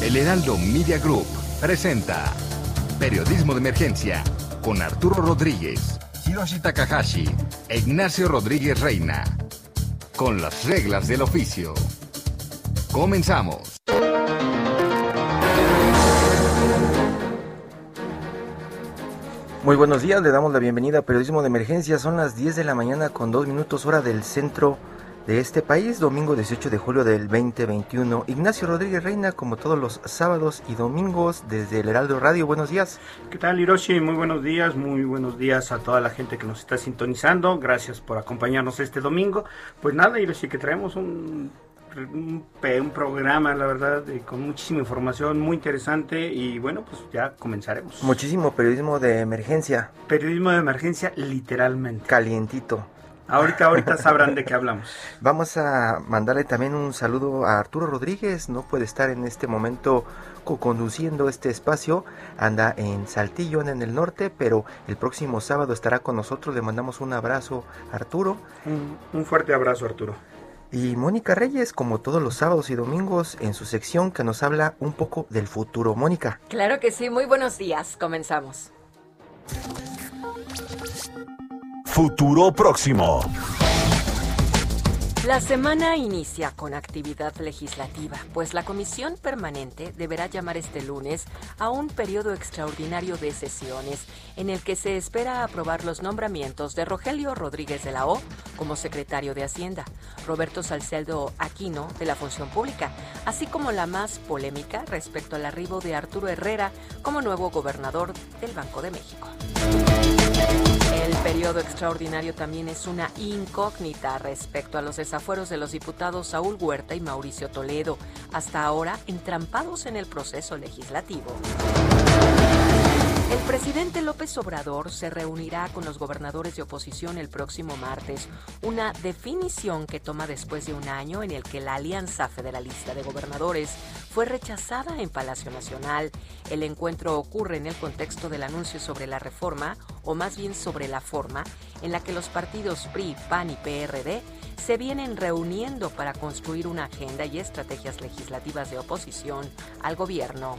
El Heraldo Media Group presenta Periodismo de Emergencia con Arturo Rodríguez, Hiroshi Takahashi e Ignacio Rodríguez Reina. Con las reglas del oficio. Comenzamos. Muy buenos días, le damos la bienvenida a Periodismo de Emergencia. Son las 10 de la mañana con 2 minutos hora del centro de este país, domingo 18 de julio del 2021. Ignacio Rodríguez Reina, como todos los sábados y domingos, desde el Heraldo Radio. Buenos días. ¿Qué tal, Hiroshi? Muy buenos días, muy buenos días a toda la gente que nos está sintonizando. Gracias por acompañarnos este domingo. Pues nada, Hiroshi, que traemos un un, un, programa, la verdad, con muchísima información, muy interesante y bueno, pues ya comenzaremos. Muchísimo periodismo de emergencia. Periodismo de emergencia, literalmente. Calientito. Ahorita, ahorita sabrán de qué hablamos. Vamos a mandarle también un saludo a Arturo Rodríguez, no puede estar en este momento conduciendo este espacio, anda en Saltillo, en el norte, pero el próximo sábado estará con nosotros, le mandamos un abrazo Arturo. Un, un fuerte abrazo Arturo. Y Mónica Reyes, como todos los sábados y domingos, en su sección que nos habla un poco del futuro. Mónica. Claro que sí, muy buenos días, comenzamos. Futuro próximo. La semana inicia con actividad legislativa, pues la Comisión Permanente deberá llamar este lunes a un periodo extraordinario de sesiones en el que se espera aprobar los nombramientos de Rogelio Rodríguez de la O como secretario de Hacienda, Roberto Salcedo Aquino de la Función Pública, así como la más polémica respecto al arribo de Arturo Herrera como nuevo gobernador del Banco de México. El periodo extraordinario también es una incógnita respecto a los desafueros de los diputados Saúl Huerta y Mauricio Toledo, hasta ahora entrampados en el proceso legislativo. El presidente López Obrador se reunirá con los gobernadores de oposición el próximo martes, una definición que toma después de un año en el que la Alianza Federalista de Gobernadores fue rechazada en Palacio Nacional. El encuentro ocurre en el contexto del anuncio sobre la reforma, o más bien sobre la forma, en la que los partidos PRI, PAN y PRD se vienen reuniendo para construir una agenda y estrategias legislativas de oposición al gobierno.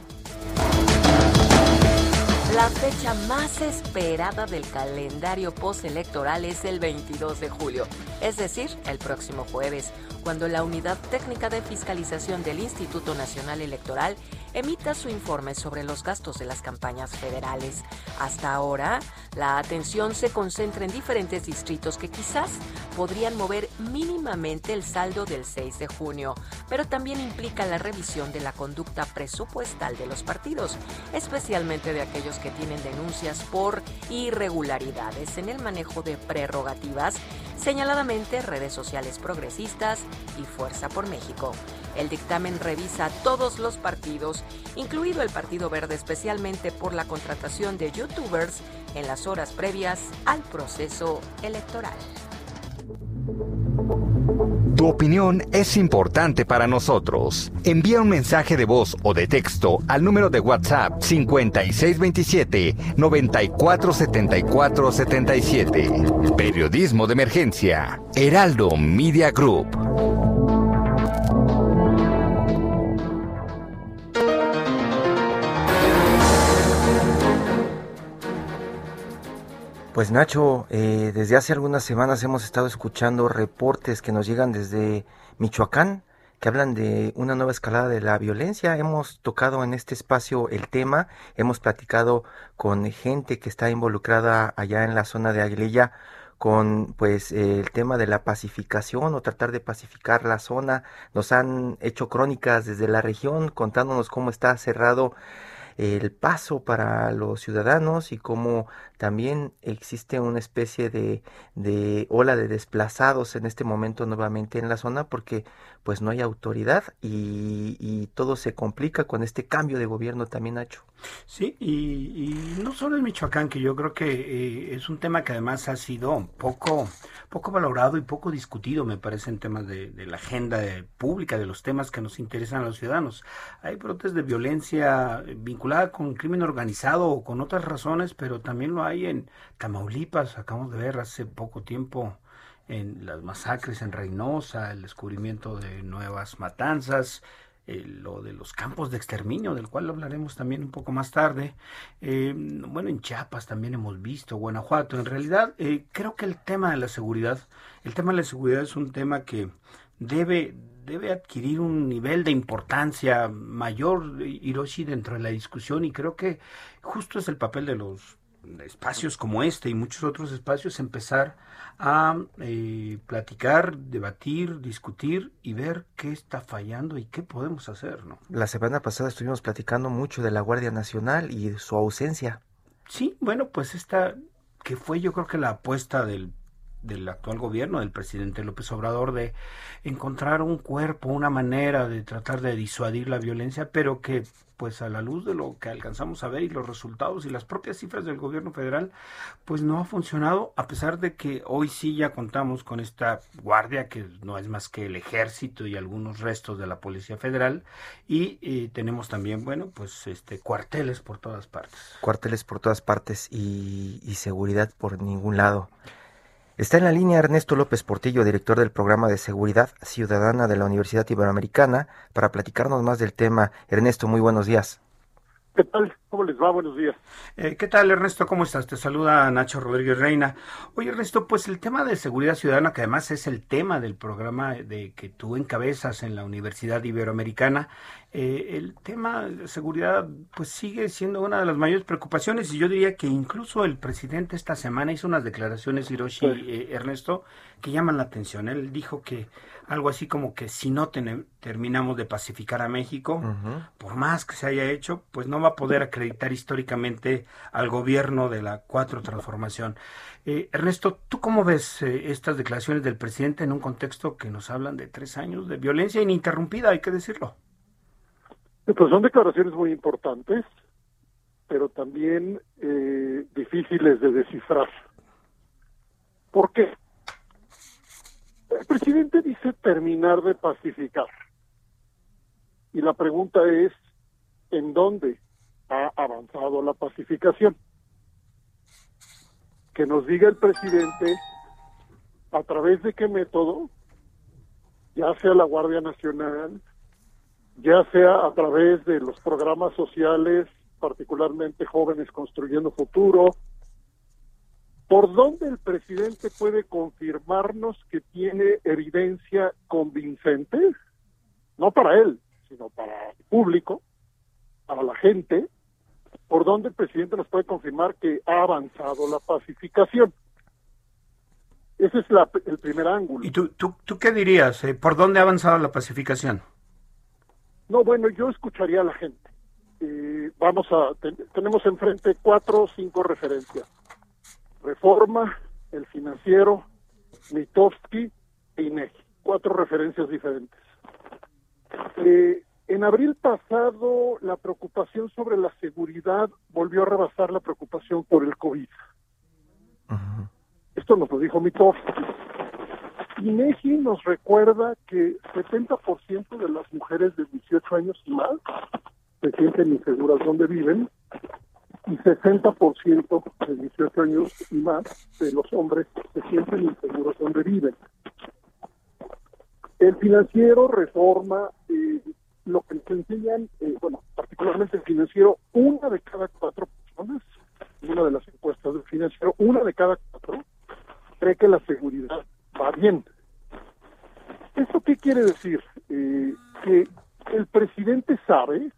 La fecha más esperada del calendario postelectoral es el 22 de julio, es decir, el próximo jueves, cuando la Unidad Técnica de Fiscalización del Instituto Nacional Electoral emita su informe sobre los gastos de las campañas federales. Hasta ahora, la atención se concentra en diferentes distritos que quizás podrían mover mínimamente el saldo del 6 de junio, pero también implica la revisión de la conducta presupuestal de los partidos, especialmente de aquellos que tienen denuncias por irregularidades en el manejo de prerrogativas, señaladamente redes sociales progresistas y Fuerza por México. El dictamen revisa todos los partidos, incluido el Partido Verde, especialmente por la contratación de youtubers en las horas previas al proceso electoral. Tu opinión es importante para nosotros. Envía un mensaje de voz o de texto al número de WhatsApp 5627 947477. Periodismo de emergencia. Heraldo Media Group. Pues Nacho, eh, desde hace algunas semanas hemos estado escuchando reportes que nos llegan desde Michoacán que hablan de una nueva escalada de la violencia. Hemos tocado en este espacio el tema, hemos platicado con gente que está involucrada allá en la zona de Aguililla con pues el tema de la pacificación o tratar de pacificar la zona. Nos han hecho crónicas desde la región contándonos cómo está cerrado el paso para los ciudadanos y cómo también existe una especie de, de ola de desplazados en este momento nuevamente en la zona porque pues no hay autoridad y, y todo se complica con este cambio de gobierno también, Nacho. Sí, y, no solo en Michoacán, que yo creo que eh, es un tema que además ha sido poco, poco valorado y poco discutido, me parece, en temas de, la agenda pública, de los temas que nos interesan a los ciudadanos. Hay brotes de violencia con crimen organizado o con otras razones, pero también lo hay en Tamaulipas, acabamos de ver hace poco tiempo en las masacres en Reynosa, el descubrimiento de nuevas matanzas, eh, lo de los campos de exterminio, del cual hablaremos también un poco más tarde. Eh, bueno, en Chiapas también hemos visto, Guanajuato. En realidad, eh, creo que el tema de la seguridad, el tema de la seguridad es un tema que debe, debe adquirir un nivel de importancia mayor, Hiroshi, dentro de la discusión y creo que justo es el papel de los espacios como este y muchos otros espacios empezar a eh, platicar, debatir, discutir y ver qué está fallando y qué podemos hacer, ¿no? La semana pasada estuvimos platicando mucho de la Guardia Nacional y su ausencia. Sí, bueno, pues esta que fue yo creo que la apuesta del del actual gobierno, del presidente López Obrador, de encontrar un cuerpo, una manera de tratar de disuadir la violencia, pero que pues a la luz de lo que alcanzamos a ver y los resultados y las propias cifras del gobierno federal, pues no ha funcionado, a pesar de que hoy sí ya contamos con esta guardia que no es más que el ejército y algunos restos de la Policía Federal y eh, tenemos también, bueno, pues este cuarteles por todas partes. Cuarteles por todas partes y, y seguridad por ningún lado. Está en la línea Ernesto López Portillo, director del programa de Seguridad Ciudadana de la Universidad Iberoamericana, para platicarnos más del tema. Ernesto, muy buenos días. ¿Qué tal? ¿Cómo les va? Buenos días. Eh, ¿Qué tal, Ernesto? ¿Cómo estás? Te saluda Nacho Rodríguez Reina. Oye, Ernesto, pues el tema de seguridad ciudadana, que además es el tema del programa de que tú encabezas en la Universidad Iberoamericana, eh, el tema de seguridad pues sigue siendo una de las mayores preocupaciones y yo diría que incluso el presidente esta semana hizo unas declaraciones, Hiroshi eh, Ernesto, que llaman la atención. Él dijo que algo así como que si no terminamos de pacificar a México, por más que se haya hecho, pues no va a poder acreditar históricamente al gobierno de la cuatro transformación. Eh, Ernesto, ¿tú cómo ves eh, estas declaraciones del presidente en un contexto que nos hablan de tres años de violencia ininterrumpida, hay que decirlo? Pues son declaraciones muy importantes, pero también eh, difíciles de descifrar. ¿Por qué? El presidente dice terminar de pacificar. Y la pregunta es, ¿en dónde ha avanzado la pacificación? Que nos diga el presidente a través de qué método, ya sea la Guardia Nacional, ya sea a través de los programas sociales, particularmente jóvenes construyendo futuro, ¿Por dónde el presidente puede confirmarnos que tiene evidencia convincente? No para él, sino para el público, para la gente. ¿Por dónde el presidente nos puede confirmar que ha avanzado la pacificación? Ese es el primer ángulo. ¿Y tú, tú, tú qué dirías? Eh? ¿Por dónde ha avanzado la pacificación? No, bueno, yo escucharía a la gente. Eh, vamos a, tenemos enfrente cuatro o cinco referencias. Reforma, El Financiero, Mitofsky e INEGI. Cuatro referencias diferentes. Eh, en abril pasado, la preocupación sobre la seguridad volvió a rebasar la preocupación por el COVID. Esto nos lo dijo Mitofsky. INEGI nos recuerda que 70% de las mujeres de 18 años y más se sienten inseguras donde viven y 60% de 18 años y más de los hombres se sienten inseguros donde viven. El financiero reforma eh, lo que nos enseñan, eh, bueno, particularmente el financiero, una de cada cuatro personas, una de las encuestas del financiero, una de cada cuatro cree que la seguridad va bien. ¿Esto qué quiere decir? Eh, que el presidente sabe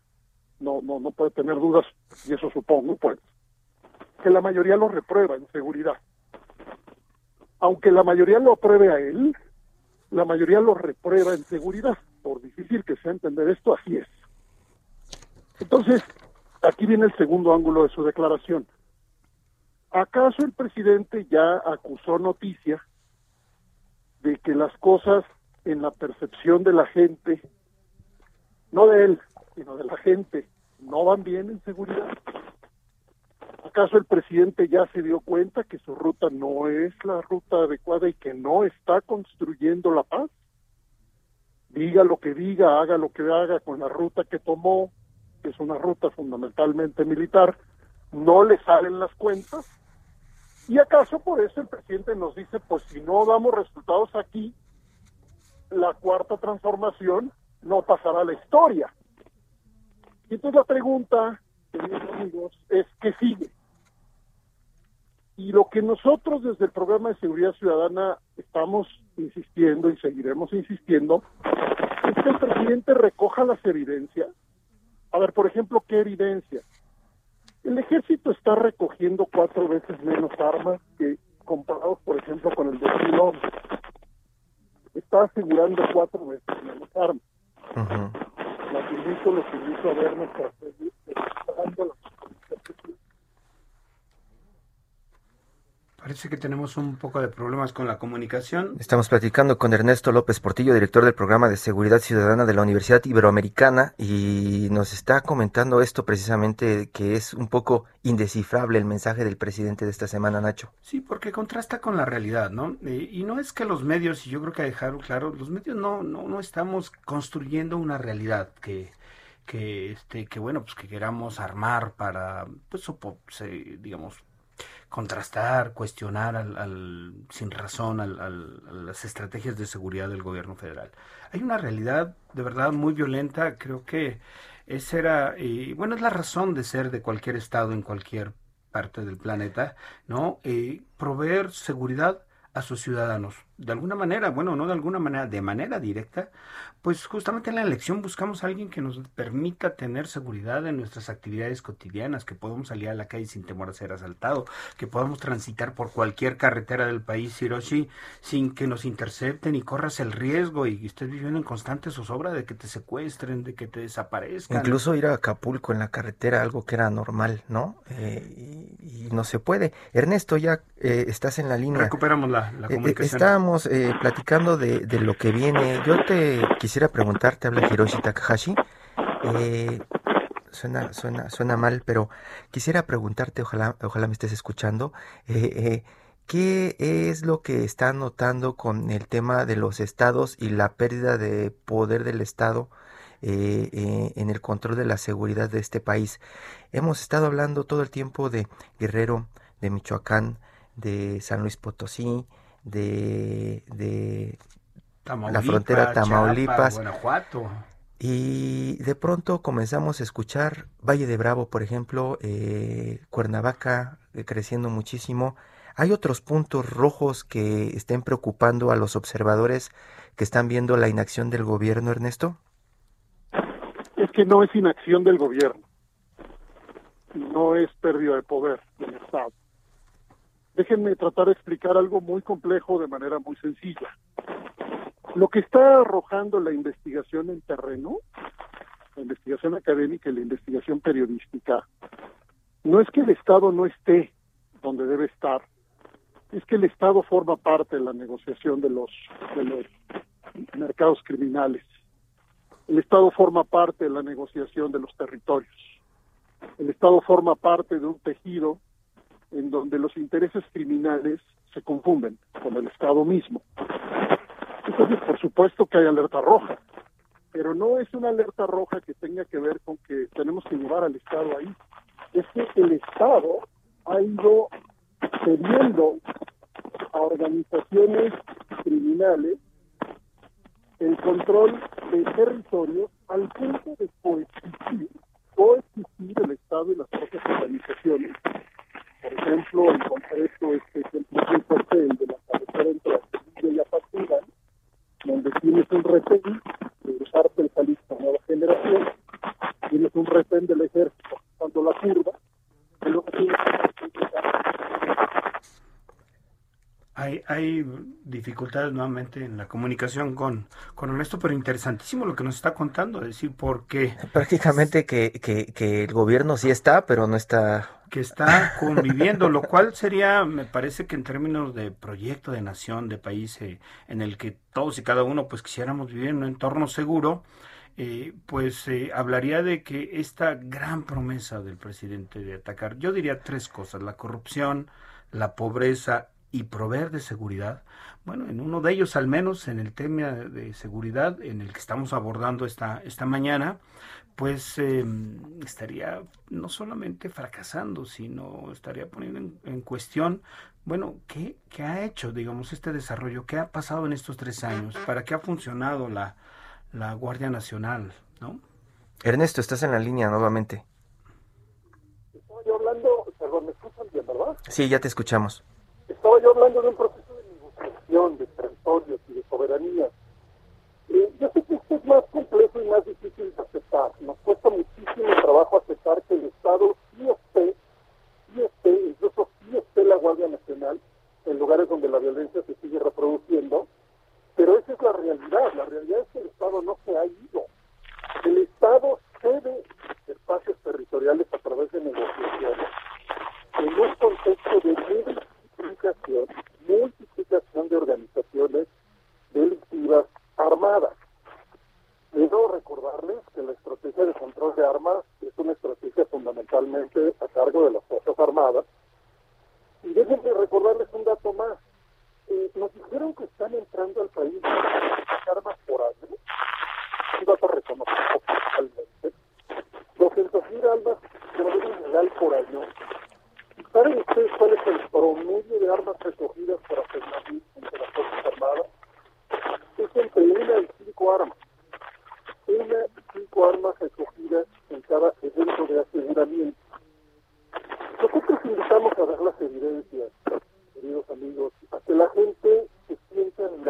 no, no, no puede tener dudas, y eso supongo, pues, que la mayoría lo reprueba en seguridad. Aunque la mayoría lo apruebe a él, la mayoría lo reprueba en seguridad. Por difícil que sea entender esto, así es. Entonces, aquí viene el segundo ángulo de su declaración. ¿Acaso el presidente ya acusó noticia de que las cosas en la percepción de la gente, no de él, sino de la gente, no van bien en seguridad? ¿Acaso el presidente ya se dio cuenta que su ruta no es la ruta adecuada y que no está construyendo la paz? Diga lo que diga, haga lo que haga con la ruta que tomó, que es una ruta fundamentalmente militar, no le salen las cuentas ¿Y acaso por eso el presidente nos dice, pues si no damos resultados aquí, la cuarta transformación no pasará a la historia? Y entonces la pregunta, queridos amigos, es ¿qué sigue? Y lo que nosotros desde el programa de seguridad ciudadana estamos insistiendo y seguiremos insistiendo es que el presidente recoja las evidencias. A ver, por ejemplo, ¿qué evidencia? El ejército está recogiendo cuatro veces menos armas que comparados, por ejemplo, con el 2011. Está asegurando cuatro veces menos armas. La invito, los invito a ver nuestras Parece que tenemos un poco de problemas con la comunicación. Estamos platicando con Ernesto López Portillo, director del programa de seguridad ciudadana de la Universidad Iberoamericana, y nos está comentando esto precisamente que es un poco indescifrable el mensaje del presidente de esta semana, Nacho. Sí, porque contrasta con la realidad, ¿no? Eh, y no es que los medios, y yo creo que dejaron claro, los medios no, no, no estamos construyendo una realidad que, que este que bueno pues que queramos armar para pues digamos contrastar, cuestionar al, sin razón a las estrategias de seguridad del gobierno federal. Hay una realidad de verdad muy violenta, creo que esa era, y bueno, es la razón de ser de cualquier estado en cualquier parte del planeta, ¿no? Eh, proveer seguridad a sus ciudadanos. De alguna manera, bueno, no de alguna manera, de manera directa, pues justamente en la elección buscamos a alguien que nos permita tener seguridad en nuestras actividades cotidianas, que podamos salir a la calle sin temor a ser asaltado, que podamos transitar por cualquier carretera del país, Hiroshi, sin que nos intercepten y corras el riesgo y estés viviendo en constante zozobra de que te secuestren, de que te desaparezcan. Incluso ir a Acapulco en la carretera, algo que era normal, ¿no? Eh, y, no se puede. Ernesto, ya eh, estás en la línea. Recuperamos la, la eh, estábamos platicando de, lo que viene. Yo te quisiera quisiera preguntarte, habla Hiroshi Takahashi. Eh, suena, suena, suena mal, pero quisiera preguntarte, ojalá, ojalá me estés escuchando. Eh, eh, ¿Qué es lo que está notando con el tema de los estados y la pérdida de poder del Estado en el control de la seguridad de este país? Hemos estado hablando todo el tiempo de Guerrero, de Michoacán, de San Luis Potosí, de, de la frontera Tamaulipas, Guanajuato. Y de pronto comenzamos a escuchar Valle de Bravo, por ejemplo, eh, Cuernavaca eh, creciendo muchísimo. ¿Hay otros puntos rojos que estén preocupando a los observadores que están viendo la inacción del gobierno, Ernesto? Es que no es inacción del gobierno, no es pérdida de poder del Estado. Déjenme tratar de explicar algo muy complejo de manera muy sencilla. Lo que está arrojando la investigación en terreno, la investigación académica y la investigación periodística, no es que el Estado no esté donde debe estar, es que el Estado forma parte de la negociación de los, de los mercados criminales. El Estado forma parte de la negociación de los territorios. El Estado forma parte de un tejido en donde los intereses criminales se confunden con el Estado mismo. Entonces, por supuesto que hay alerta roja, pero no es una alerta roja que tenga que ver con que tenemos que llevar al Estado ahí. Es que el Estado ha ido cediendo a organizaciones criminales el control de territorios al punto de coexistir, coexistir el Estado y las propias organizaciones. Por ejemplo, en concreto, este es el de la cabecera entre la y la donde tienes un retén de los árboles de nueva generación, tienes un retén del ejército cuando la curva, y luego tienes hay, hay dificultades nuevamente en la comunicación con, con Ernesto, pero interesantísimo lo que nos está contando, es decir, porque... Prácticamente que, que, que el gobierno sí está, pero no está... Que está conviviendo, lo cual sería, me parece que en términos de proyecto de nación, de país, eh, en el que todos y cada uno pues quisiéramos vivir en un entorno seguro, eh, pues eh, hablaría de que esta gran promesa del presidente de atacar, yo diría tres cosas, la corrupción, la pobreza y proveer de seguridad. Bueno, en uno de ellos, al menos en el tema de seguridad en el que estamos abordando esta, esta mañana, pues em, estaría no solamente fracasando, sino estaría poniendo en, cuestión, bueno, ¿qué, ¿qué, ha hecho, digamos, este desarrollo? ¿Qué ha pasado en estos tres años? ¿Para qué ha funcionado la, la Guardia Nacional? ¿no? Ernesto, estás en la línea nuevamente. Estoy hablando, perdón, ¿me escuchan bien, verdad? Sí, ya te escuchamos. Yo hablando de un proceso de negociación, de territorios y de soberanía. Eh, yo sé que esto es más complejo y más difícil de aceptar. Nos cuesta muchísimo trabajo aceptar que el Estado sí esté, sí esté, incluso sí esté la Guardia Nacional en lugares donde la violencia se sigue reproduciendo. Pero esa es la realidad. La realidad es que el Estado no se ha ido. El Estado cede espacios territoriales a través de negociaciones en un contexto de multiplicación, multiplicación de organizaciones delictivas armadas. Debo recordarles que la estrategia de control de armas es una estrategia fundamentalmente a cargo de las Fuerzas Armadas. Y déjenme recordarles un dato más. Eh, nos dijeron que están entrando al país armas por año. Un dato reconocido oficialmente. 200.000 armas de manera ilegal por año ¿Saben ustedes cuál es el promedio de armas recogidas por aseguramiento entre las Fuerzas Armadas? Es entre una y cinco armas. Una y cinco armas recogidas en cada evento de aseguramiento. Nosotros invitamos a ver las evidencias, queridos amigos, a que la gente se sienta en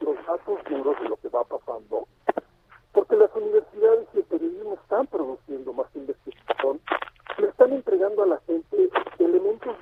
los datos duros de lo que va pasando. Porque las universidades y el periodismo están produciendo más investigación, le están entregando a la gente elementos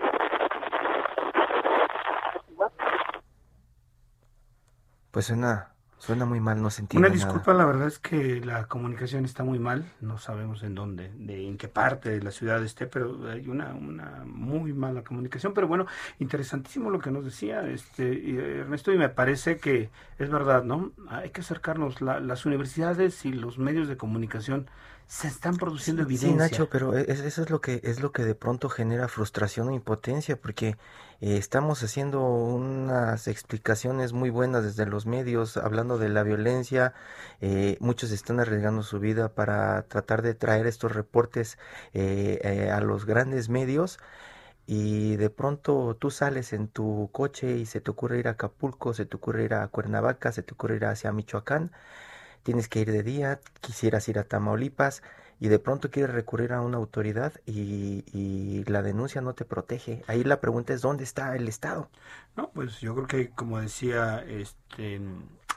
pues suena suena muy mal no se entiende una disculpa la verdad es que la comunicación está muy mal no sabemos en dónde de en qué parte de la ciudad esté pero hay una una muy mala comunicación pero bueno interesantísimo lo que nos decía este Ernesto y me parece que es verdad no hay que acercarnos las universidades y los medios de comunicación se están produciendo evidencias. Sí, Nacho, pero e, eso es lo que es lo que de pronto genera frustración o impotencia, porque eh, estamos haciendo unas explicaciones muy buenas desde los medios, hablando de la violencia, eh, muchos están arriesgando su vida para tratar de traer estos reportes eh, a los grandes medios y de pronto tú sales en tu coche y se te ocurre ir a Acapulco, se te ocurre ir a Cuernavaca, se te ocurre ir hacia Michoacán tienes que ir de día, quisieras ir a Tamaulipas y de pronto quieres recurrir a una autoridad y, y, la denuncia no te protege. Ahí la pregunta es dónde está el Estado. No, pues yo creo que como decía este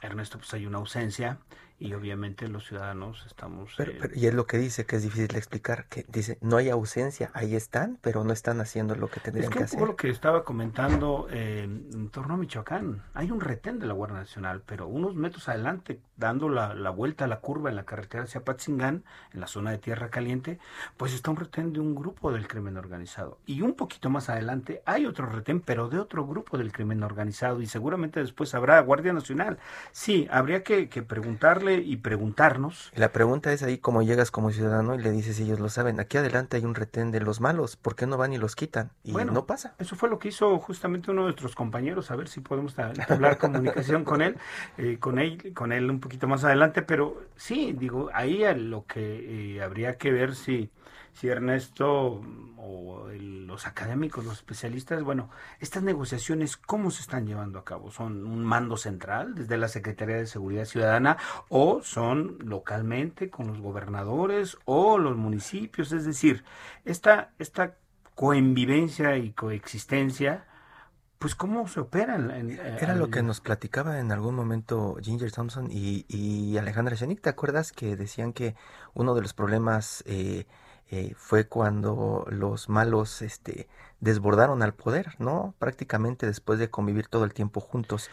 Ernesto, pues hay una ausencia y obviamente los ciudadanos estamos... Pero, eh, y es lo que dice, que es difícil de explicar, que dice, no hay ausencia, ahí están, pero no están haciendo lo que tendrían que, que hacer. Es lo que estaba comentando eh, en torno a Michoacán, hay un retén de la Guardia Nacional, pero unos metros adelante, dando la, la vuelta a la curva en la carretera hacia Patzingán, en la zona de Tierra Caliente, pues está un retén de un grupo del crimen organizado. Y un poquito más adelante hay otro retén, pero de otro grupo del crimen organizado, y seguramente después habrá Guardia Nacional. Sí, habría que, que preguntarle y preguntarnos. La pregunta es ahí cómo llegas como ciudadano y le dices, ellos lo saben, aquí adelante hay un retén de los malos, ¿por qué no van y los quitan? Y bueno, no pasa. Eso fue lo que hizo justamente uno de nuestros compañeros, a ver si podemos hablar comunicación con él, eh, con él, con él un poquito más adelante, pero sí, digo, ahí lo que eh, habría que ver si si Ernesto o los académicos, los especialistas, bueno, estas negociaciones, ¿cómo se están llevando a cabo? ¿Son un mando central desde la Secretaría de Seguridad Ciudadana o son localmente con los gobernadores o los municipios? Es decir, esta, esta coenvivencia y coexistencia, pues cómo se opera. Era lo que nos platicaba en algún momento Ginger Thompson y, y Alejandra Shenik, ¿te acuerdas que decían que uno de los problemas... Eh, eh, fue cuando los malos este, desbordaron al poder, ¿no? Prácticamente después de convivir todo el tiempo juntos.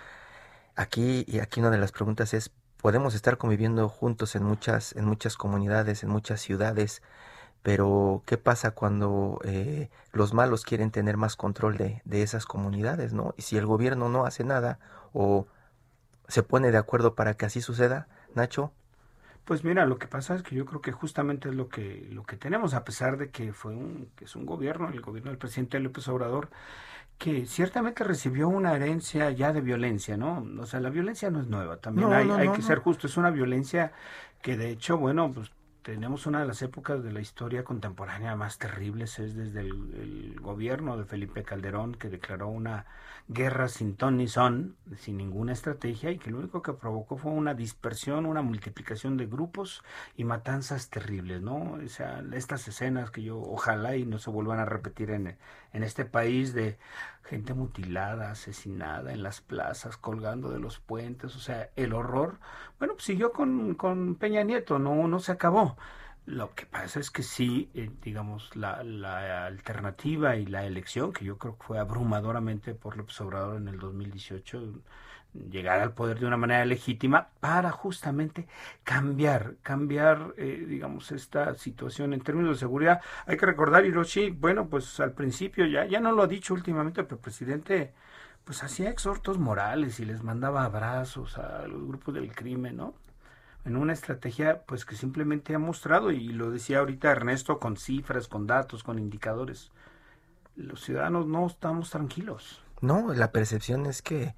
Aquí, y aquí una de las preguntas es, ¿podemos estar conviviendo juntos en muchas, en muchas comunidades, en muchas ciudades? Pero, ¿qué pasa cuando eh, los malos quieren tener más control de, de esas comunidades, ¿no? Y si el gobierno no hace nada o se pone de acuerdo para que así suceda, Nacho, pues mira, lo que pasa es que yo creo que justamente es lo que lo que tenemos, a pesar de que fue un que es un gobierno, el gobierno del presidente López Obrador, que ciertamente recibió una herencia ya de violencia, ¿no? O sea, la violencia no es nueva, también hay, hay que ser justo, es una violencia que de hecho, bueno, pues tenemos una de las épocas de la historia contemporánea más terribles, es desde el, gobierno de Felipe Calderón, que declaró una guerra sin ton ni son, sin ninguna estrategia, y que lo único que provocó fue una dispersión, una multiplicación de grupos y matanzas terribles, ¿no? O sea, estas escenas que yo ojalá y no se vuelvan a repetir en, en este país de gente mutilada, asesinada en las plazas, colgando de los puentes, o sea, el horror, bueno, pues siguió con, con Peña Nieto, no, no se acabó. Lo que pasa es que sí, eh, digamos, la, la, alternativa y la elección, que yo creo que fue abrumadoramente por López Obrador en el 2018, llegar al poder de una manera legítima para justamente cambiar, cambiar, eh, digamos, esta situación en términos de seguridad. Hay que recordar, Hiroshi, bueno, pues al principio, ya, ya no lo ha dicho últimamente, pero el presidente pues hacía exhortos morales y les mandaba abrazos a los grupos del crimen, ¿no? En una estrategia pues que simplemente ha mostrado, y lo decía ahorita Ernesto, con cifras, con datos, con indicadores, los ciudadanos no estamos tranquilos. No, la percepción es que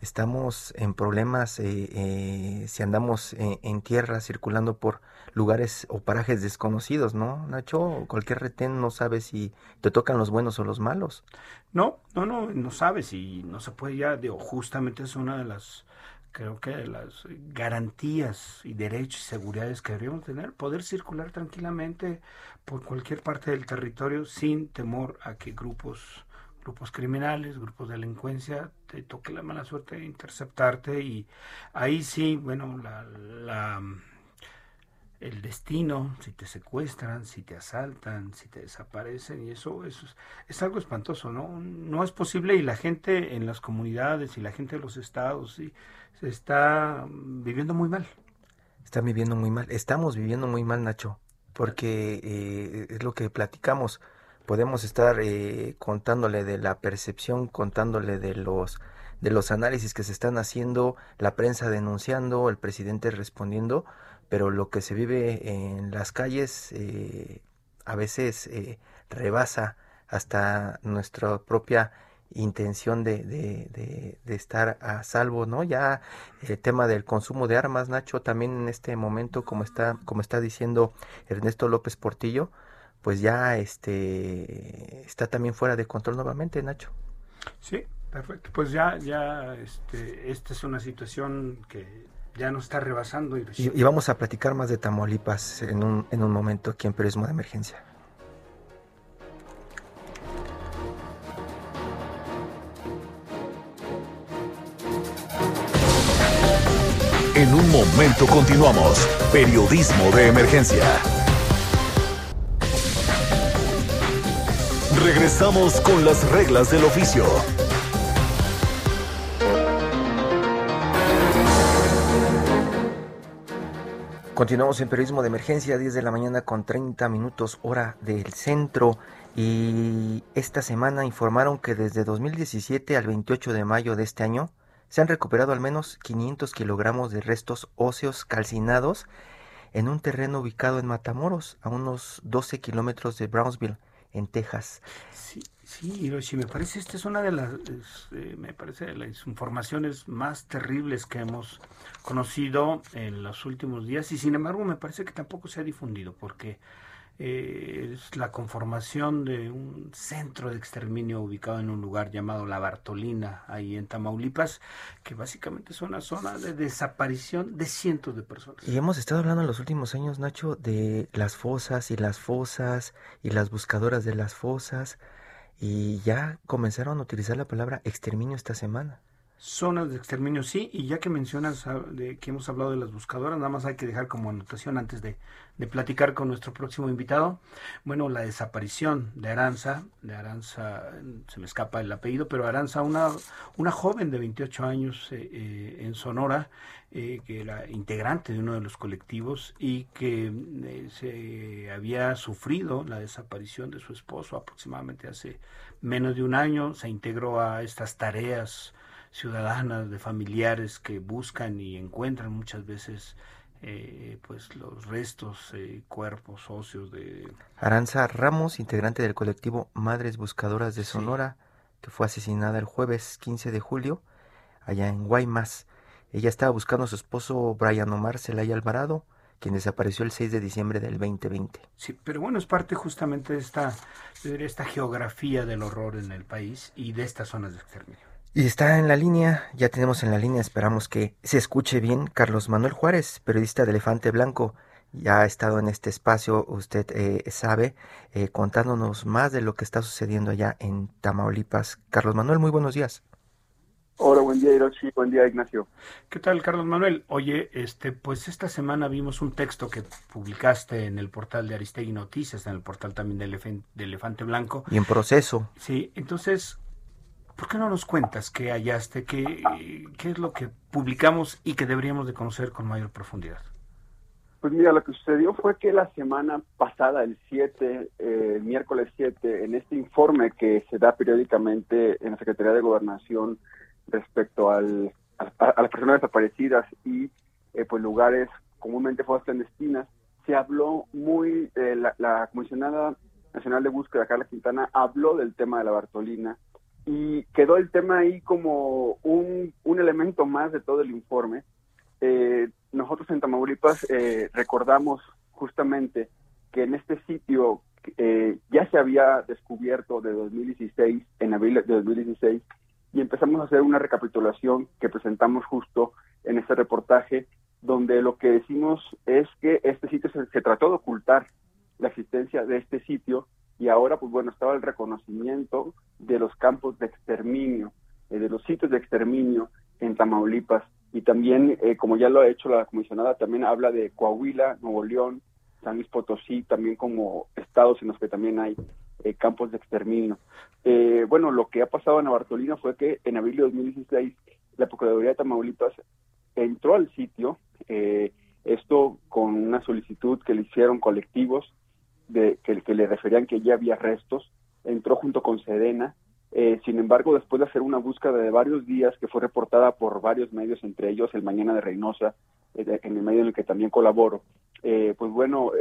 estamos en problemas eh, eh, si andamos en, tierra circulando por lugares o parajes desconocidos, ¿no, Nacho? Cualquier retén no sabe si te tocan los buenos o los malos. No, no, no, no sabes y no se puede ya, digo, justamente es una de las, creo que las garantías y derechos y seguridades que deberíamos tener, poder circular tranquilamente por cualquier parte del territorio sin temor a que grupos grupos criminales, grupos de delincuencia, te toque la mala suerte de interceptarte y ahí sí, bueno, la, el destino, si te secuestran, si te asaltan, si te desaparecen y eso, eso es, es, algo espantoso, ¿no? No es posible y la gente en las comunidades y la gente de los estados se está viviendo muy mal. Está viviendo muy mal, estamos viviendo muy mal, Nacho, porque eh, es lo que platicamos podemos estar eh, contándole de la percepción, contándole de los de los análisis que se están haciendo, la prensa denunciando, el presidente respondiendo, pero lo que se vive en las calles eh, a veces eh, rebasa hasta nuestra propia intención de, de, de, estar a salvo, ¿no? Ya el tema del consumo de armas, Nacho, también en este momento, como está, como está diciendo Ernesto López Portillo, pues ya este está también fuera de control nuevamente, Nacho. Sí, perfecto. Pues ya, ya, este, esta es una situación que ya nos está rebasando. Y, y, vamos a platicar más de Tamaulipas en un, en un momento aquí en Periodismo de Emergencia. En un momento continuamos. Periodismo de Emergencia. Regresamos con las reglas del oficio. Continuamos en periodismo de emergencia, 10 de la mañana con 30 minutos hora del centro. Y esta semana informaron que desde 2017 al 28 de mayo de este año se han recuperado al menos 500 kilogramos de restos óseos calcinados en un terreno ubicado en Matamoros, a unos 12 kilómetros de Brownsville en Texas. Sí, sí, Hiroshi, me parece esta es una de las, eh, me parece de las informaciones más terribles que hemos conocido en los últimos días y sin embargo me parece que tampoco se ha difundido porque eh, es la conformación de un centro de exterminio ubicado en un lugar llamado La Bartolina, ahí en Tamaulipas, que básicamente es una zona de desaparición de cientos de personas. Y hemos estado hablando en los últimos años, Nacho, de las fosas y las fosas y las buscadoras de las fosas, y ya comenzaron a utilizar la palabra exterminio esta semana. Zonas de exterminio, sí, y ya que mencionas ah, de que hemos hablado de las buscadoras, nada más hay que dejar como anotación antes de, platicar con nuestro próximo invitado. Bueno, la desaparición de Aranza, de Aranza, se me escapa el apellido, pero Aranza, una, una joven de 28 años eh, eh, en Sonora, eh, que era integrante de uno de los colectivos y que se había sufrido la desaparición de su esposo aproximadamente hace menos de un año, se integró a estas tareas ciudadanas, de familiares que buscan y encuentran muchas veces eh, pues los restos, eh, cuerpos socios de... Aranza Ramos, integrante del colectivo Madres Buscadoras de Sonora, que fue asesinada el jueves 15 de julio allá en Guaymas. Ella estaba buscando a su esposo Brian Omar Celaya Alvarado, quien desapareció el 6 de diciembre del 2020. Sí, pero bueno, es parte justamente de esta, de esta geografía del horror en el país y de estas zonas de exterminio. Y está en la línea, ya tenemos en la línea, esperamos que se escuche bien, Carlos Manuel Juárez, periodista de Elefante Blanco. Ya ha estado en este espacio, usted eh, sabe, eh, contándonos más de lo que está sucediendo allá en Tamaulipas. Carlos Manuel, muy buenos días. Hola, buen día Hiroshi, buen día Ignacio. ¿Qué tal, Carlos Manuel? Oye, este, pues esta semana vimos un texto que publicaste en el portal de Aristegui Noticias, en el portal también de, de Elefante Blanco. Y en proceso. Sí, entonces ¿Por qué no nos cuentas qué hallaste, qué, qué es lo que publicamos y que deberíamos de conocer con mayor profundidad? Pues mira, lo que sucedió fue que la semana pasada, el 7, eh, el miércoles 7, en este informe que se da periódicamente en la Secretaría de Gobernación respecto al, a, las personas desaparecidas y eh, pues lugares comúnmente fosas clandestinas, se habló muy, eh, la, la comisionada nacional de búsqueda, Carla Quintana, habló del tema de la Bartolina, y quedó el tema ahí como un, un elemento más de todo el informe. Eh, nosotros en Tamaulipas eh, recordamos justamente que en este sitio eh, ya se había descubierto de 2016, en abril de 2016, y empezamos a hacer una recapitulación que presentamos justo en este reportaje, donde lo que decimos es que este sitio se, se trató de ocultar la existencia de este sitio y ahora, pues bueno, estaba el reconocimiento de los campos de exterminio, eh, de los sitios de exterminio en Tamaulipas. Y también, eh, como ya lo ha hecho la comisionada, también habla de Coahuila, Nuevo León, San Luis Potosí, también como estados en los que también hay eh, campos de exterminio. bueno, lo que ha pasado en Bartolina fue que en abril de 2016 la Procuraduría de Tamaulipas entró al sitio, esto con una solicitud que le hicieron colectivos de, que, le referían que ya había restos, entró junto con Sedena. Eh, sin embargo, después de hacer una búsqueda de varios días que fue reportada por varios medios, entre ellos el Mañana de Reynosa, eh, en el medio en el que también colaboro, eh, pues bueno,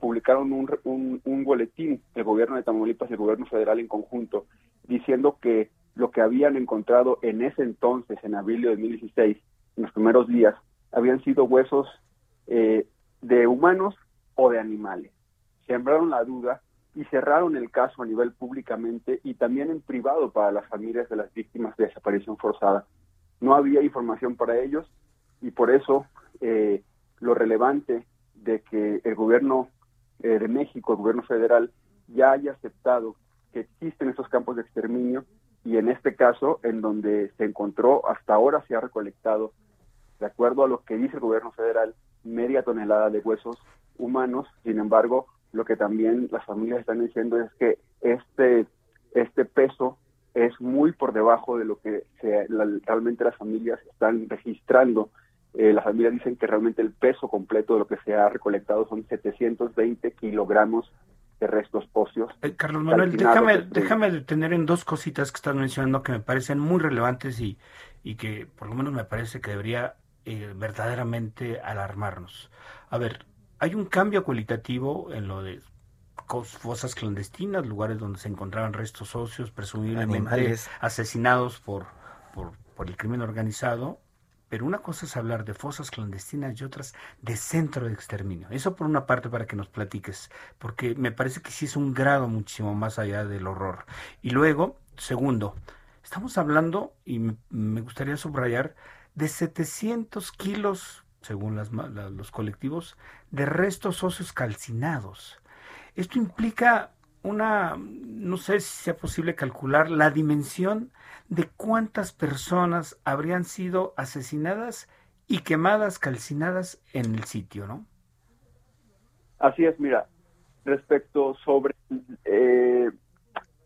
publicaron un, un, un boletín del gobierno de Tamaulipas y el gobierno federal en conjunto, diciendo que lo que habían encontrado en ese entonces, en abril de 2016, en los primeros días, habían sido huesos de humanos o de animales sembraron la duda y cerraron el caso a nivel públicamente y también en privado para las familias de las víctimas de desaparición forzada. No había información para ellos y por eso eh, lo relevante de que el gobierno eh, de México, el gobierno federal, ya haya aceptado que existen esos campos de exterminio y en este caso, en donde se encontró, hasta ahora se ha recolectado, de acuerdo a lo que dice el gobierno federal, media tonelada de huesos humanos, sin embargo, lo que también las familias están diciendo es que este, este peso es muy por debajo de lo que se, realmente las familias están registrando. Eh, las familias dicen que realmente el peso completo de lo que se ha recolectado son 720 kilogramos de restos óseos. Eh, Carlos Manuel, déjame, déjame detener en dos cositas que estás mencionando que me parecen muy relevantes y, y que por lo menos me parece que debería eh, verdaderamente alarmarnos. A ver, hay un cambio cualitativo en lo de fosas clandestinas, lugares donde se encontraban restos óseos, presumiblemente asesinados por, por, por el crimen organizado. Pero una cosa es hablar de fosas clandestinas y otras de centro de exterminio. Eso por una parte para que nos platiques, porque me parece que sí es un grado muchísimo más allá del horror. Y luego, segundo, estamos hablando, y me gustaría subrayar, de 700 kilos según las, los colectivos, de restos óseos calcinados. Esto implica una, no sé si sea posible calcular la dimensión de cuántas personas habrían sido asesinadas y quemadas, calcinadas en el sitio, ¿no? Así es, mira, respecto sobre eh,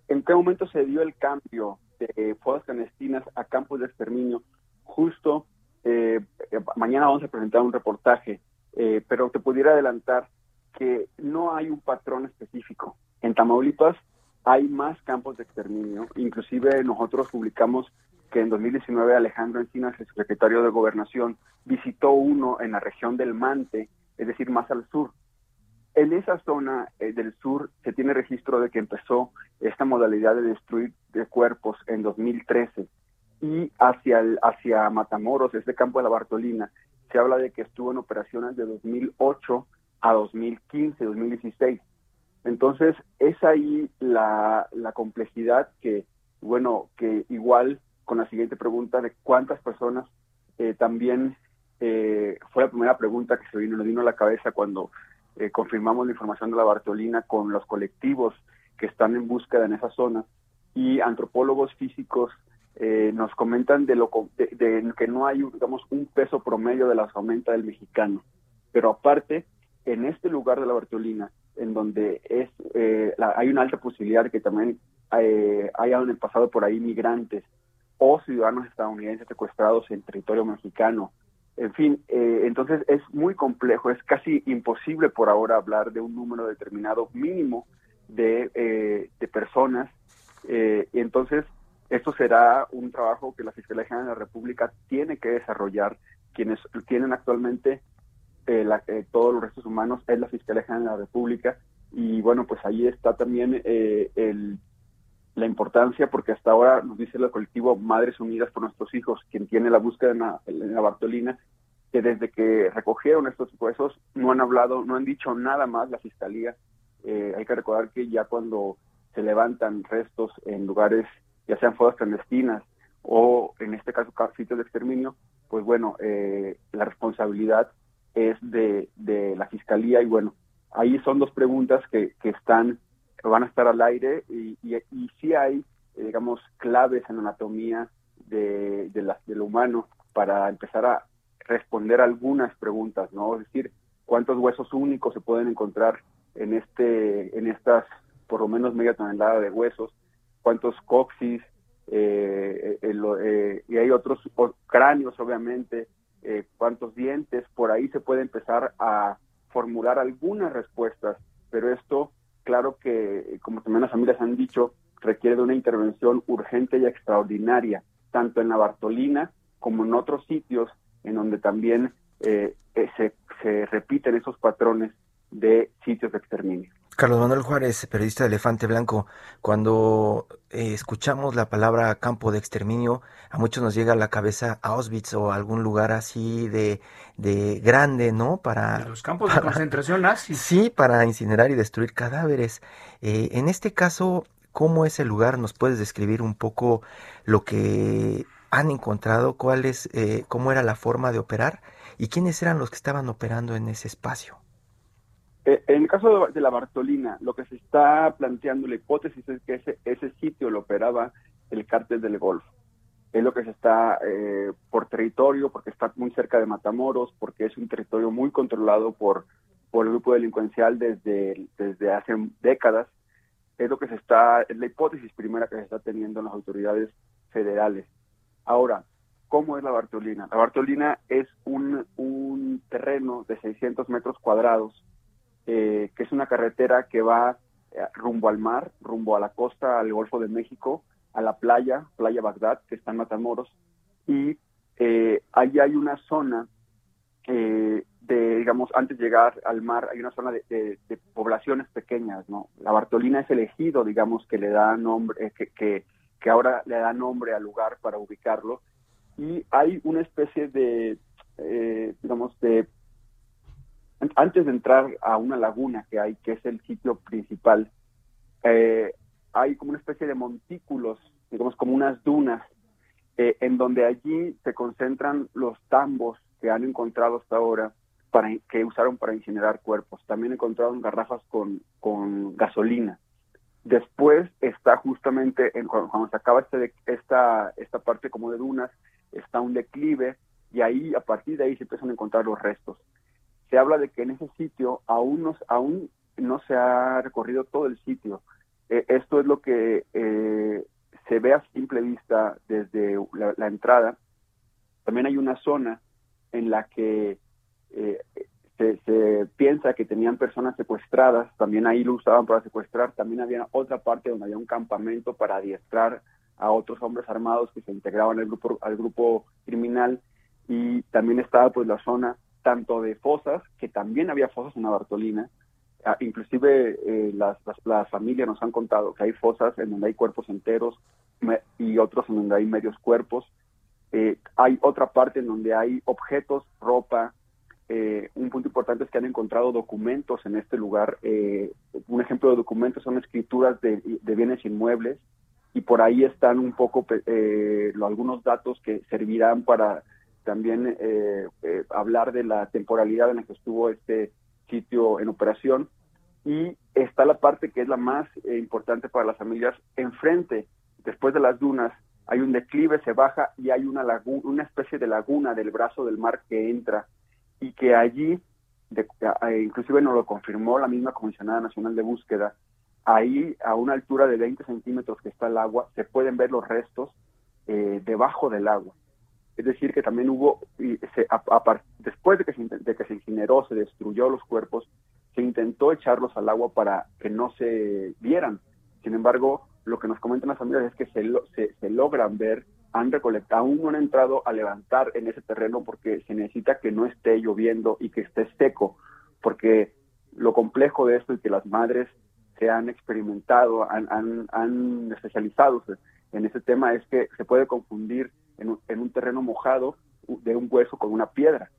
en qué momento se dio el cambio de fosas clandestinas a campos de exterminio, justo eh, mañana vamos a presentar un reportaje, eh, pero te pudiera adelantar que no hay un patrón específico. En Tamaulipas hay más campos de exterminio, inclusive nosotros publicamos que en 2019 Alejandro Encinas, el secretario de Gobernación, visitó uno en la región del Mante, es decir, más al sur. En esa zona eh, del sur se tiene registro de que empezó esta modalidad de destruir de cuerpos en 2013 y hacia el, hacia Matamoros, este campo de la Bartolina, se habla de que estuvo en operaciones de 2008 a 2015, 2016. Entonces, es ahí la, la complejidad que, bueno, que igual con la siguiente pregunta de cuántas personas eh, también eh, fue la primera pregunta que se vino, nos vino a la cabeza cuando eh, confirmamos la información de la Bartolina con los colectivos que están en búsqueda en esa zona y antropólogos físicos nos comentan de, lo, de, que no hay, digamos, un peso promedio de la aumenta del mexicano. Pero aparte, en este lugar de la Bartolina, en donde es hay una alta posibilidad de que también hayan pasado por ahí migrantes o ciudadanos estadounidenses secuestrados en territorio mexicano. En fin, eh, entonces es muy complejo, es casi imposible por ahora hablar de un número determinado mínimo de, eh, de personas. Eh, y entonces, esto será un trabajo que la Fiscalía General de la República tiene que desarrollar. Quienes tienen actualmente todos los restos humanos es la Fiscalía General de la República. Y bueno, pues ahí está también el la importancia, porque hasta ahora nos dice el colectivo Madres Unidas por Nuestros Hijos, quien tiene la búsqueda en la, Bartolina, que desde que recogieron estos huesos no han hablado, no han dicho nada más la fiscalía. Eh, hay que recordar que ya cuando se levantan restos en lugares, ya sean fosas clandestinas o en este caso sitios de exterminio, pues bueno, eh, la responsabilidad es de, de la fiscalía y bueno, ahí son dos preguntas que, que están van a estar al aire y, y, sí hay, eh, digamos, claves en la anatomía de, de, la, lo humano para empezar a responder algunas preguntas, ¿no? Es decir, cuántos huesos únicos se pueden encontrar en este, en estas por lo menos media tonelada de huesos, cuántos coxis, eh, eh, eh y hay otros cráneos, obviamente, cuántos dientes, por ahí se puede empezar a formular algunas respuestas, pero esto claro que, como también las familias han dicho, requiere de una intervención urgente y extraordinaria, tanto en la Bartolina como en otros sitios en donde también eh, eh, se, se repiten esos patrones de sitios de exterminio. Carlos Manuel Juárez, periodista de Elefante Blanco, cuando eh, escuchamos la palabra campo de exterminio, a muchos nos llega a la cabeza Auschwitz o algún lugar así de, de grande, ¿no? Para los campos de concentración nazis. Sí, para incinerar y destruir cadáveres. Eh, en este caso, ¿cómo es el lugar? ¿Nos puedes describir un poco lo que han encontrado? ¿Cuál es, eh, cómo era la forma de operar? ¿Y quiénes eran los que estaban operando en ese espacio? Eh, en el caso de, la Bartolina, lo que se está planteando, la hipótesis es que ese, ese sitio lo operaba el cártel del Golfo. Es lo que se está eh, por territorio, porque está muy cerca de Matamoros, porque es un territorio muy controlado por, por el grupo delincuencial desde, desde hace décadas. Es lo que se está, es la hipótesis primera que se está teniendo en las autoridades federales. Ahora, ¿cómo es la Bartolina? La Bartolina es un, un terreno de 600 metros cuadrados eh, que es una carretera que va eh, rumbo al mar, rumbo a la costa, al Golfo de México, a la playa, Playa Bagdad, que está en Matamoros, y eh, ahí hay una zona de, digamos, antes de llegar al mar, hay una zona de, poblaciones pequeñas, ¿no? La Bartolina es elegido, digamos, que le da nombre, que, que ahora le da nombre al lugar para ubicarlo, y hay una especie de, digamos, de antes de entrar a una laguna que hay, que es el sitio principal, eh, hay como una especie de montículos, digamos como unas dunas, eh, en donde allí se concentran los tambos que han encontrado hasta ahora, para, que usaron para incinerar cuerpos. También encontraron garrafas con, con gasolina. Después está justamente, en, cuando, se acaba este, esta, esta parte como de dunas, está un declive y ahí, a partir de ahí se empiezan a encontrar los restos. Se habla de que en ese sitio aún no, aún no se ha recorrido todo el sitio. Eh, esto es lo que eh, se ve a simple vista desde la, entrada. También hay una zona en la que eh, se, piensa que tenían personas secuestradas, también ahí lo usaban para secuestrar, también había otra parte donde había un campamento para adiestrar a otros hombres armados que se integraban al grupo, al grupo criminal y también estaba pues la zona tanto de fosas, que también había fosas en la Bartolina, ah, inclusive eh, las, las, familias nos han contado que hay fosas en donde hay cuerpos enteros y otros en donde hay medios cuerpos. Eh, hay otra parte en donde hay objetos, ropa, eh, un punto importante es que han encontrado documentos en este lugar. Eh, un ejemplo de documentos son escrituras de, bienes inmuebles y por ahí están un poco algunos datos que servirán para también hablar de la temporalidad en la que estuvo este sitio en operación. Y está la parte que es la más importante para las familias. Enfrente, después de las dunas, hay un declive, se baja y hay una, una especie de laguna del brazo del mar que entra y que allí, inclusive nos lo confirmó la misma Comisionada Nacional de Búsqueda, ahí a una altura de 20 centímetros que está el agua, se pueden ver los restos eh, debajo del agua. Es decir, que también hubo, se, después de que, se, de que se incineró, se destruyó los cuerpos, se intentó echarlos al agua para que no se vieran. Sin embargo, lo que nos comentan las familias es que se, se, se logran ver han recolectado, aún no han entrado a levantar en ese terreno porque se necesita que no esté lloviendo y que esté seco, porque lo complejo de esto es que las madres se han experimentado, han, han, han especializado en ese tema es que se puede confundir en un, en un terreno mojado de un hueso con una piedra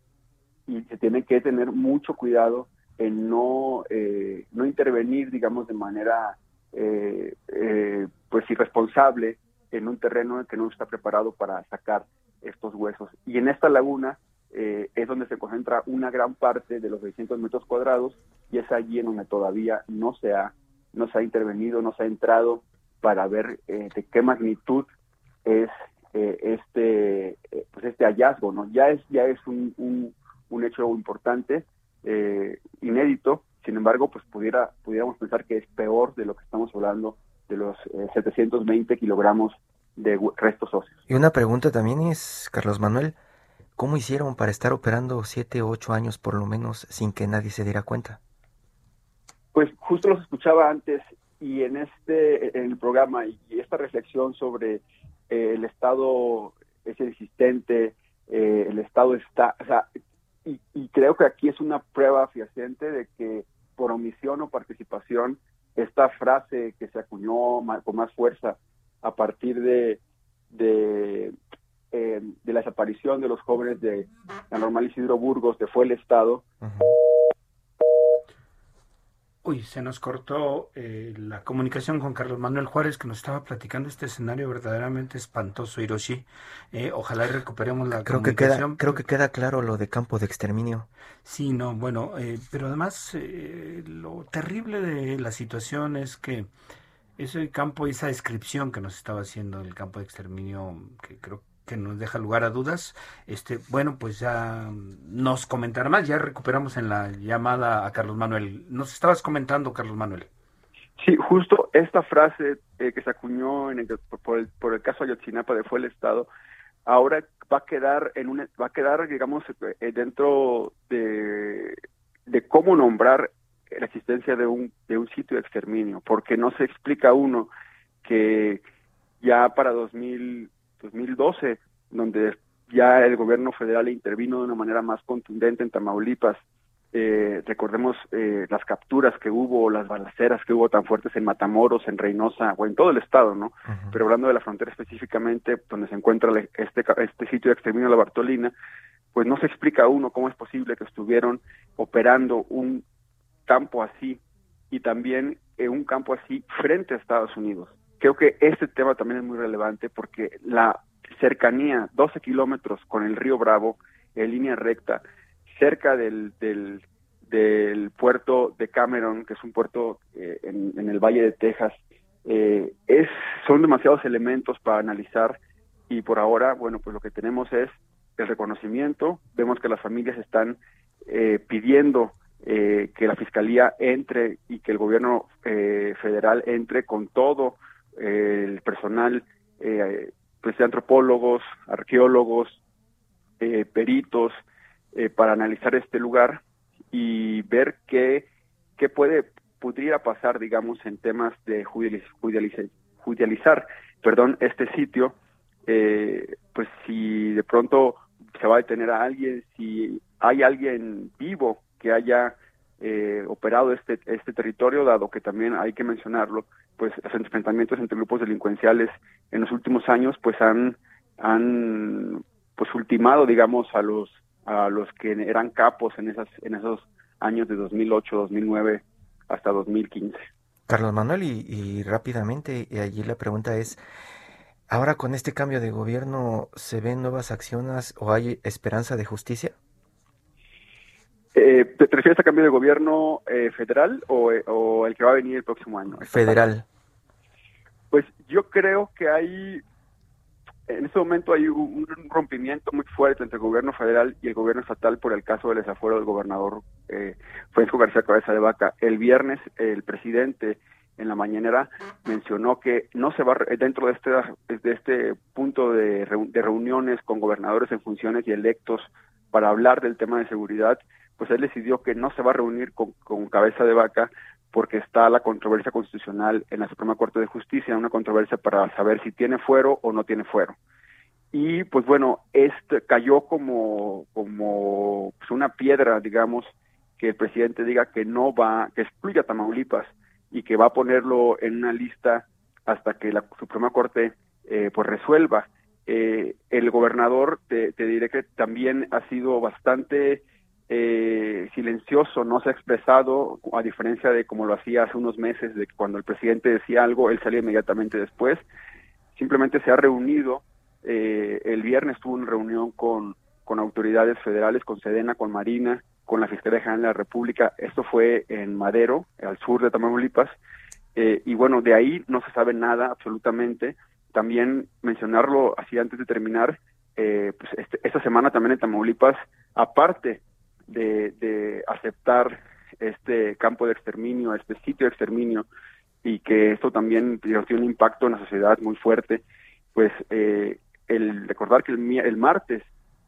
y se tiene que tener mucho cuidado en no, eh, no intervenir, digamos, de manera eh, eh, pues irresponsable en un terreno que no está preparado para sacar estos huesos. Y en esta laguna eh, es donde se concentra una gran parte de los 600 metros cuadrados y es allí en donde todavía no se ha, no se ha intervenido, no se ha entrado para ver eh, de qué magnitud es eh, este, pues este hallazgo. ¿no? Ya es, ya es un, un, un hecho importante, inédito, sin embargo, pues pudiera, pudiéramos pensar que es peor de lo que estamos hablando de los 720 eh, kilogramos de restos óseos. Y una pregunta también es, Carlos Manuel, ¿cómo hicieron para estar operando siete o ocho años por lo menos sin que nadie se diera cuenta? Pues justo los escuchaba antes y en este en el programa y esta reflexión sobre eh, el estado es existente, eh, el estado está, o sea, y, y, creo que aquí es una prueba fehaciente de que por omisión o participación esta frase que se acuñó con más fuerza a partir de, de, eh, la desaparición de los jóvenes de la normal Isidro Burgos, de fue el Estado, Uy, se nos cortó eh, la comunicación con Carlos Manuel Juárez que nos estaba platicando este escenario verdaderamente espantoso, Hiroshi. Eh, ojalá recuperemos la creo comunicación. Que queda, creo que queda claro lo de campo de exterminio. Sí, no, bueno, eh, pero además lo terrible de la situación es que ese campo, esa descripción que nos estaba haciendo del campo de exterminio, que creo que nos deja lugar a dudas. Este, bueno, pues ya nos comentará más, ya recuperamos en la llamada a Carlos Manuel. Nos estabas comentando, Carlos Manuel. Sí, justo esta frase eh, que se acuñó en por, el, por el caso Ayotzinapa de fue el Estado, ahora va a quedar en un, va a quedar, digamos, eh, dentro de, de cómo nombrar la existencia de un, de un sitio de exterminio, porque no se explica uno que ya para 2000 2012, donde ya el gobierno federal intervino de una manera más contundente en Tamaulipas. Eh, recordemos eh, las capturas que hubo, las balaceras que hubo tan fuertes en Matamoros, en Reynosa o en todo el estado, ¿no? Pero hablando de la frontera específicamente, donde se encuentra este, este sitio de exterminio de la Bartolina, pues no se explica a uno cómo es posible que estuvieron operando un campo así y también eh, un campo así frente a Estados Unidos creo que este tema también es muy relevante porque la cercanía, 12 kilómetros con el río Bravo, en línea recta, cerca del, del, puerto de Cameron, que es un puerto eh, en, el Valle de Texas, Eh, es, son demasiados elementos para analizar y por ahora, bueno, pues lo que tenemos es el reconocimiento, vemos que las familias están eh, pidiendo eh, que la Fiscalía entre y que el gobierno eh, federal entre con todo el personal, pues de antropólogos, arqueólogos, peritos, para analizar este lugar y ver qué, qué puede pudiera pasar, digamos, en temas de judicializar, perdón, este sitio, pues si de pronto se va a detener a alguien, si hay alguien vivo que haya eh, operado este, este territorio, dado que también hay que mencionarlo, pues los enfrentamientos entre grupos delincuenciales en los últimos años pues han, han pues ultimado, digamos, a los a los que eran capos en esas en esos años de 2008, 2009 hasta 2015. Carlos Manuel, y, y rápidamente, y allí la pregunta es, ¿ahora con este cambio de gobierno se ven nuevas acciones o hay esperanza de justicia? Eh, ¿Te refieres a cambio de gobierno eh, federal o, el que va a venir el próximo año? Federal. Pues yo creo que hay, en este momento hay un, rompimiento muy fuerte entre el gobierno federal y el gobierno estatal por el caso del desafuero del gobernador eh, Francisco García Cabeza de Vaca. El viernes el presidente en la mañanera mencionó que no se va dentro de este de este punto de, de reuniones con gobernadores en funciones y electos para hablar del tema de seguridad pues él decidió que no se va a reunir con, cabeza de vaca porque está la controversia constitucional en la Suprema Corte de Justicia, una controversia para saber si tiene fuero o no tiene fuero. Y pues bueno, este cayó como, como pues, una piedra, digamos, que el presidente diga que no va, que excluya a Tamaulipas y que va a ponerlo en una lista hasta que la Suprema Corte eh, pues resuelva. Eh, el gobernador, te, te diré que también ha sido bastante eh, silencioso, no se ha expresado, a diferencia de como lo hacía hace unos meses, de cuando el presidente decía algo, él salía inmediatamente después. Simplemente se ha reunido, eh, el viernes tuvo una reunión con, con autoridades federales, con Sedena, con Marina, con la Fiscalía General de la República. Esto fue en Madero, al sur de Tamaulipas. Eh, y bueno, de ahí no se sabe nada absolutamente. También mencionarlo así antes de terminar, eh, pues este, esta semana también en Tamaulipas, aparte de, aceptar este campo de exterminio, este sitio de exterminio, y que esto también tiene un impacto en la sociedad muy fuerte, pues eh, el recordar que el, el martes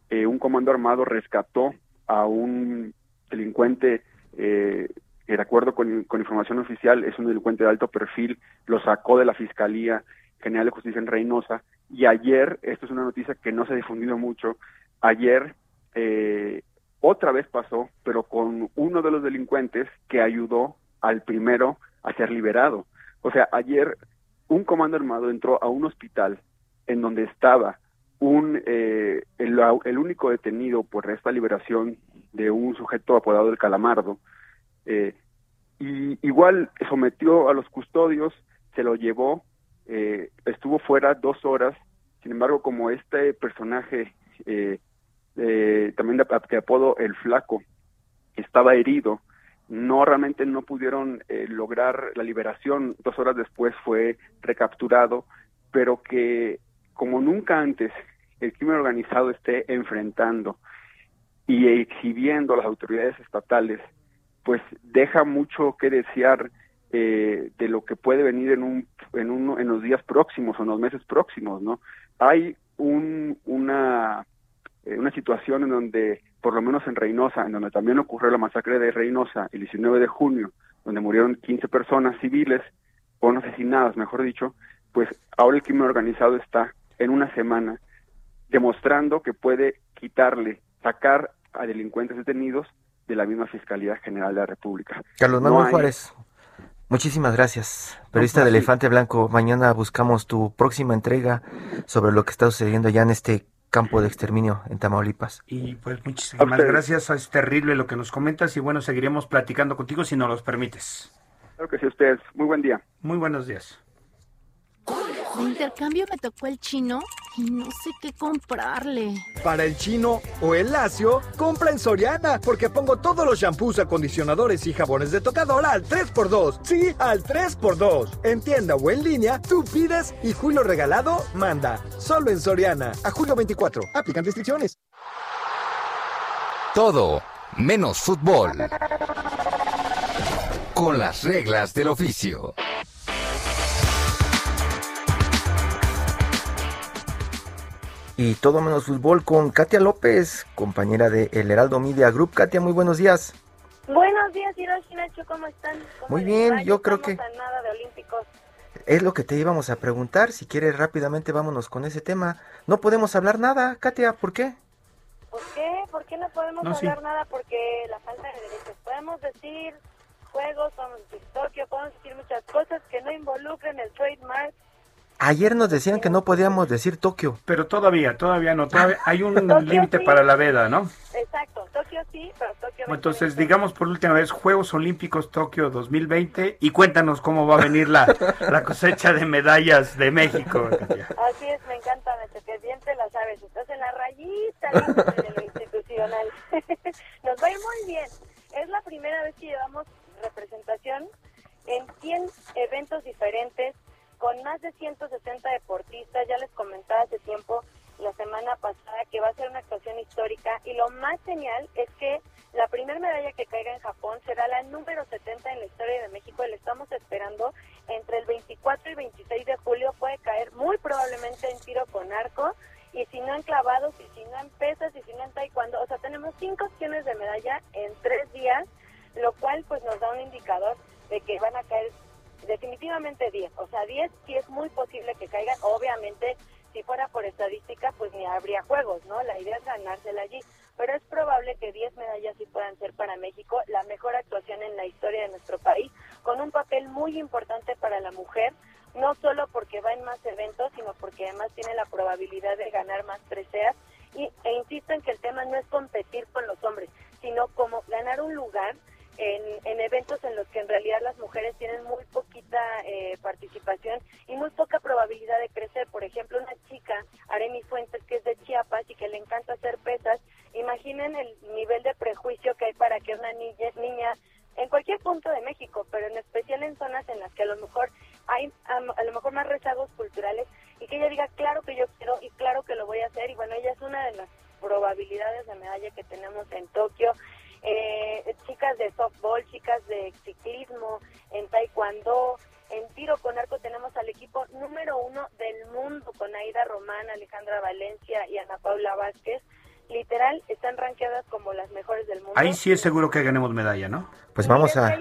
eh, un comando armado rescató a un delincuente eh, que de acuerdo con, con, información oficial es un delincuente de alto perfil, lo sacó de la Fiscalía General de Justicia en Reynosa y ayer, esto es una noticia que no se ha difundido mucho, ayer eh, otra vez pasó, pero con uno de los delincuentes que ayudó al primero a ser liberado. O sea, ayer un comando armado entró a un hospital en donde estaba un eh, el, único detenido por esta liberación de un sujeto apodado el Calamardo. Eh, y igual sometió a los custodios, se lo llevó, eh, estuvo fuera dos horas. Sin embargo, como este personaje eh, eh, también de, apodo El Flaco, estaba herido. No, realmente no pudieron eh, lograr la liberación. Dos horas después fue recapturado, pero que como nunca antes el crimen organizado esté enfrentando y exhibiendo a las autoridades estatales, pues deja mucho que desear eh, de lo que puede venir en un, en uno en los días próximos o en los meses próximos, ¿no? Hay un, una eh, una situación en donde, por lo menos en Reynosa, en donde también ocurrió la masacre de Reynosa el 19 de junio, donde murieron 15 personas civiles, o asesinadas, mejor dicho, pues ahora el crimen organizado está en una semana demostrando que puede quitarle, sacar a delincuentes detenidos de la misma Fiscalía General de la República. Carlos Manuel Juárez, muchísimas gracias. Periodista de Elefante Blanco, mañana buscamos tu próxima entrega sobre lo que está sucediendo ya en este campo de exterminio en Tamaulipas. Y pues muchísimas gracias, es terrible lo que nos comentas y bueno, seguiremos platicando contigo si nos los permites. Claro que sí, ustedes. Muy buen día. Muy buenos días. De intercambio me tocó el chino no sé qué comprarle. Para el chino o el lacio, compra en Soriana, porque pongo todos los shampoos, acondicionadores y jabones de tocador al 3x2. Sí, al 3x2. En tienda o en línea, tú pides y Julio Regalado manda. Solo en Soriana. A julio 24. Aplican restricciones. Todo menos fútbol. Con las reglas del oficio. Y todo menos fútbol con Katia López, compañera de El Heraldo Media Group. Katia, muy buenos días. Buenos días, Hiroshi Nacho, ¿cómo están? muy bien, yo creo que... nada de olímpicos. Es lo que te íbamos a preguntar, si quieres rápidamente vámonos con ese tema. No podemos hablar nada, Katia, ¿por qué? ¿Por qué? ¿Por qué no podemos hablar nada? Porque la falta de derechos. Podemos decir juegos, podemos decir Tokio, podemos decir muchas cosas que no involucren el trademark, Ayer nos decían que no podíamos decir Tokio. Pero todavía, todavía no. Todavía hay un límite para la veda, ¿no? Exacto, Tokio sí, pero Tokio... Entonces, digamos por última vez, Juegos Olímpicos Tokio 2020 y cuéntanos cómo va a venir la, la cosecha de medallas de México. Así es, me encanta, que bien te la sabes. Estás en la rayita de lo institucional. Nos va a ir muy bien. Es la primera vez que llevamos representación en 100 eventos diferentes con más de 160 deportistas. Ya les comentaba hace tiempo, la semana pasada, que va a ser una actuación histórica. Y lo más genial es que la primera medalla que caiga en Japón será la número 70 en la historia de México y la estamos esperando entre el 24 y 26 de julio. Puede caer muy probablemente en tiro con arco y si no en clavados y si no en pesas y si no en taekwondo. O sea, tenemos cinco opciones de medalla en tres días, lo cual pues nos da un indicador de que van a caer definitivamente 10. O sea, 10 sí es muy posible que caigan. Obviamente, si fuera por estadística, pues ni habría juegos, ¿no? La idea es ganársela allí. Sí es seguro que ganemos medalla, ¿no? Pues vamos a...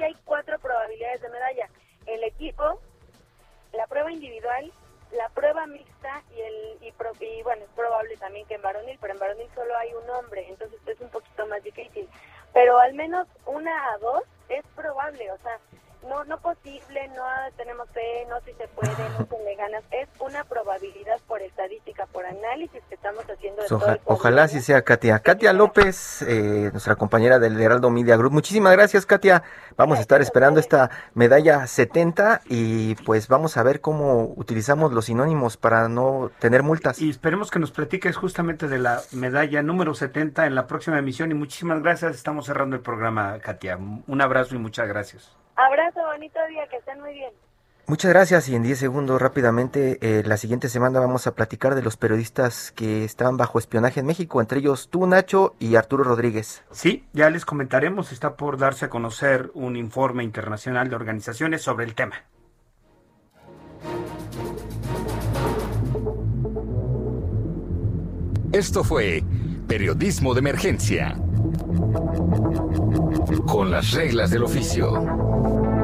ojalá sí sea Katia. Katia López, eh, nuestra compañera del Heraldo Media Group. Muchísimas gracias, Katia. Vamos a estar esperando esta medalla 70 y pues vamos a ver cómo utilizamos los sinónimos para no tener multas. Y esperemos que nos platiques justamente de la medalla número 70 en la próxima emisión y muchísimas gracias. Estamos cerrando el programa, Katia. Un abrazo y muchas gracias. Abrazo, bonito día, que estén muy bien. Muchas gracias y en 10 segundos rápidamente, eh, la siguiente semana vamos a platicar de los periodistas que estaban bajo espionaje en México, entre ellos tú, Nacho, y Arturo Rodríguez. Sí, ya les comentaremos, está por darse a conocer un informe internacional de organizaciones sobre el tema. Esto fue Periodismo de Emergencia, con las reglas del oficio.